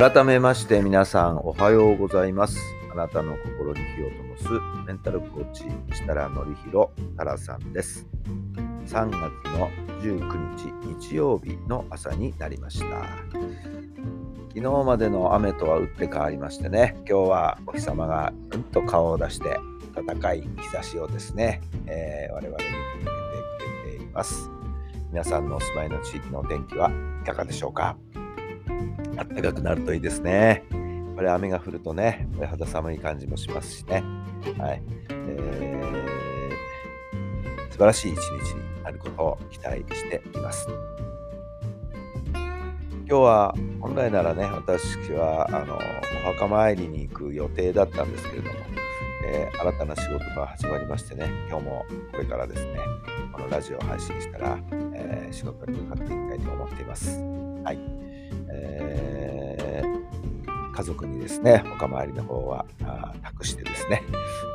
改めまして皆さんおはようございます。あなたの心に火を灯すメンタルコーチ設楽範弘太良さんです。3月の19日日曜日の朝になりました。昨日までの雨とは打って変わりましてね今日はお日様がうんと顔を出して暖かい日差しをですね、えー、我々に向けてくれています。皆さんのお住まいの地域のお天気はいかがでしょうか？暖かくなるといいですね。これ雨が降るとね、これ肌寒い感じもしますしね。はい。えー、素晴らしい一日になることを期待しています。今日は本来ならね、私はあのお墓参りに行く予定だったんですけれども、えー、新たな仕事が始まりましてね、今日もこれからですね、このラジオを配信したら、えー、仕事に向かっていきたいと思っています。はい。家族にですね、お墓参りの方は託してですね、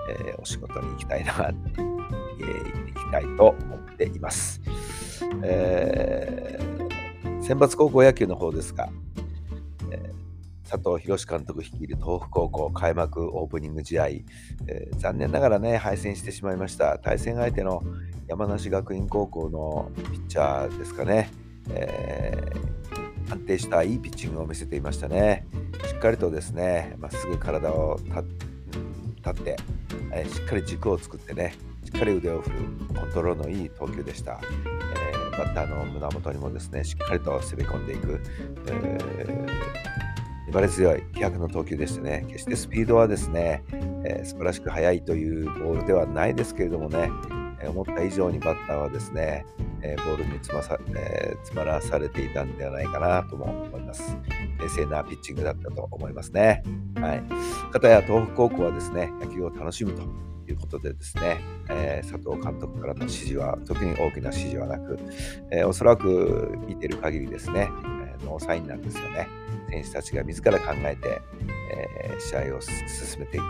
えー、お仕事に行きたいな、えー、行きたいと思っています。えー、選抜高校野球の方ですが、え佐藤博監督率いる東北高校開幕オープニング試合、えー、残念ながらね、敗戦してしまいました。対戦相手の山梨学院高校のピッチャーですかね、えー安定したいいピッチングを見せていましたね。しっかりとですね、まっすぐ体を立って、えしっかり軸を作ってね、しっかり腕を振るコントロールのいい投球でした。えー、バッターの胸元にもですね、しっかりと攻め込んでいく、えー、粘り強い気迫の投球でしてね、決してスピードはですね、えー、素晴らしく速いというボールではないですけれどもね、思った以上にバッターはですね、えボールにつまさ、えー、詰まらされていたんではないかなとも思います。冷静なピッチングだったと思いますね。はい。かたや東北高校はですね、野球を楽しむということでですね、えー、佐藤監督からの指示は、特に大きな指示はなく、えー、おそらく見てる限りですね、えー、ノーサインなんですよね。選手たちが自ら考えて、えー、試合を進めていく。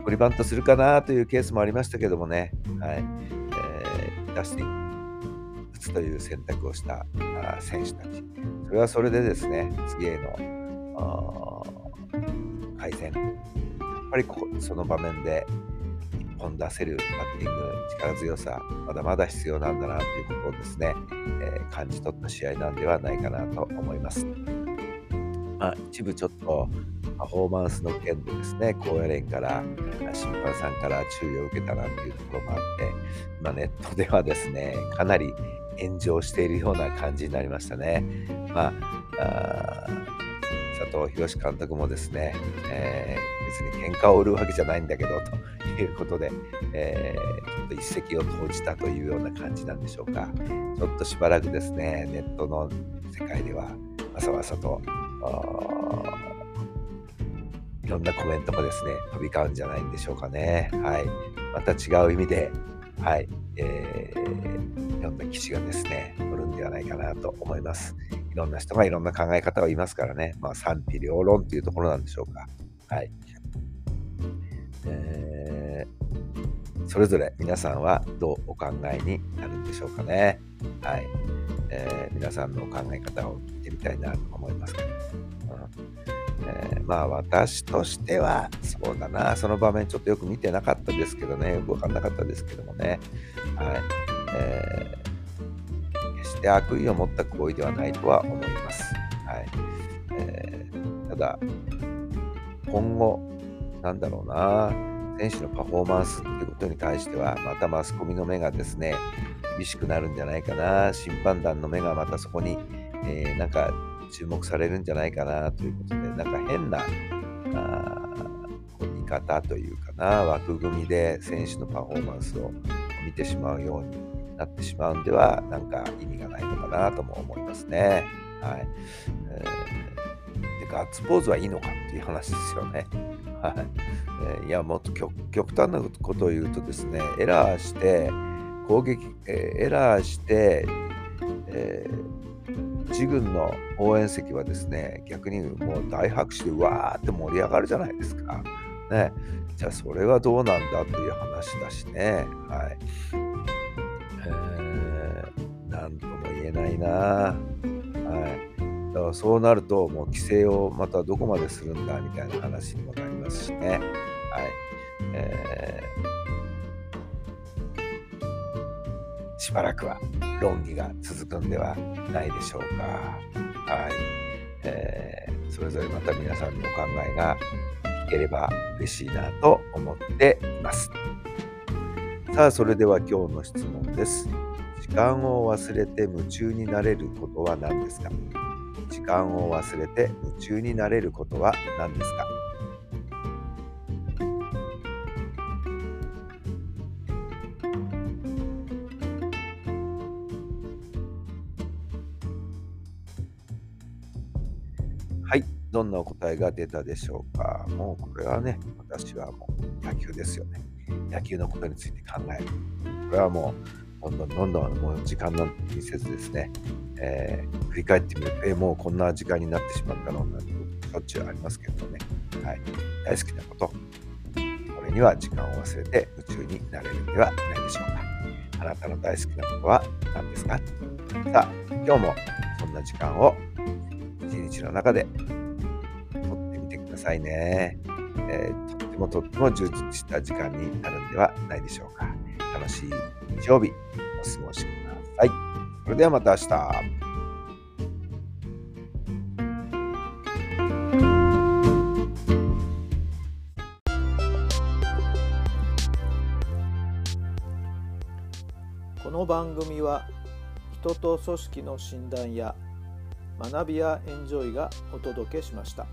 送りバントするかなというケースもありましたけどもね、はい。えー、出していという選択をした選手たち、それはそれでですね、次への改善、やっぱりこその場面で1本出せるバッティング、力強さ、まだまだ必要なんだなということをですね、えー、感じ取った試合なんではないかなと思います。まあ、一部ちょっとパフォーマンスの件でですね、高野連から審判さんから注意を受けたなんていうところもあって、まネットではですね、かなり炎上しているような感じになりましたね。まあ、あ佐藤博監督もですね、えー、別に喧嘩を売るわけじゃないんだけどということで、えー、ちょっと一石を投じたというような感じなんでしょうか。ちょっとしばらくですね、ネットの世界ではわさわさといろんなコメントもですね、飛び交うんじゃないんでしょうかね。はい。また違う意味で、はい。えー、いろんな記事がですね、載るんではないかなと思います。いろんな人がいろんな考え方を言いますからね、まあ、賛否両論というところなんでしょうか。はい。えー、それぞれ皆さんはどうお考えになるんでしょうかね。はい。えー、皆さんのお考え方を聞いてみたいなと思いますけど、うんえー、まあ私としてはそうだな。その場面ちょっとよく見てなかったですけどね。よく分かんなかったですけどもね。はい、えー、決して悪意を持った行為ではないとは思います。はい。えー、ただ、今後、なんだろうな、選手のパフォーマンスっていうことに対しては、またマスコミの目がですね、厳しくなるんじゃないかな、審判団の目がまたそこに、えー、なんか注目されるんじゃないかなということで、なんか変な、あ見方というかな、枠組みで選手のパフォーマンスを見てしまうようになってしまうんでは、なんか意味がないのかなとも思いますね。はい。えガッツポーズはいいのかっていう話ですよね。はい。えいや、もっと極端なことを言うとですね、エラーして、攻撃、えーエラーして、えー、自軍の応援席はですね、逆にもう大拍手でわーって盛り上がるじゃないですか。ね。じゃあそれはどうなんだという話だしね。はい。えー、なんとも言えないな。はい。だからそうなると、もう規制をまたどこまでするんだみたいな話にもなりますしね。はい。えー、しばらくは論議が続くんではないでしょうか。はい。えー、それぞれまた皆さんのお考えが聞ければ嬉しいなと思っています。さあ、それでは今日の質問です。時間を忘れて夢中になれることは何ですか？時間を忘れて夢中になれることは何ですか？はいどんなお答えが出たでしょうかもうこれはね、私はもう野球ですよね。野球のことについて考える。これはもう、どんどんどんどんもう時間なんて気にせずですね、えー、振り返ってみると、えー、もうこんな時間になってしまったのなんてしょっちゅうありますけどね。はい。大好きなこと。これには時間を忘れて夢中になれるんではないでしょうか。あなたの大好きなことは何ですか？さあ、今日もそんな時間を一日の中で撮ってみてくださいね。えー、とってもとっても充実した時間になるんではないでしょうか。楽しい日曜日お過ごしください。それではまた明日。この番組は人と組織の診断や学びやエンジョイがお届けしました。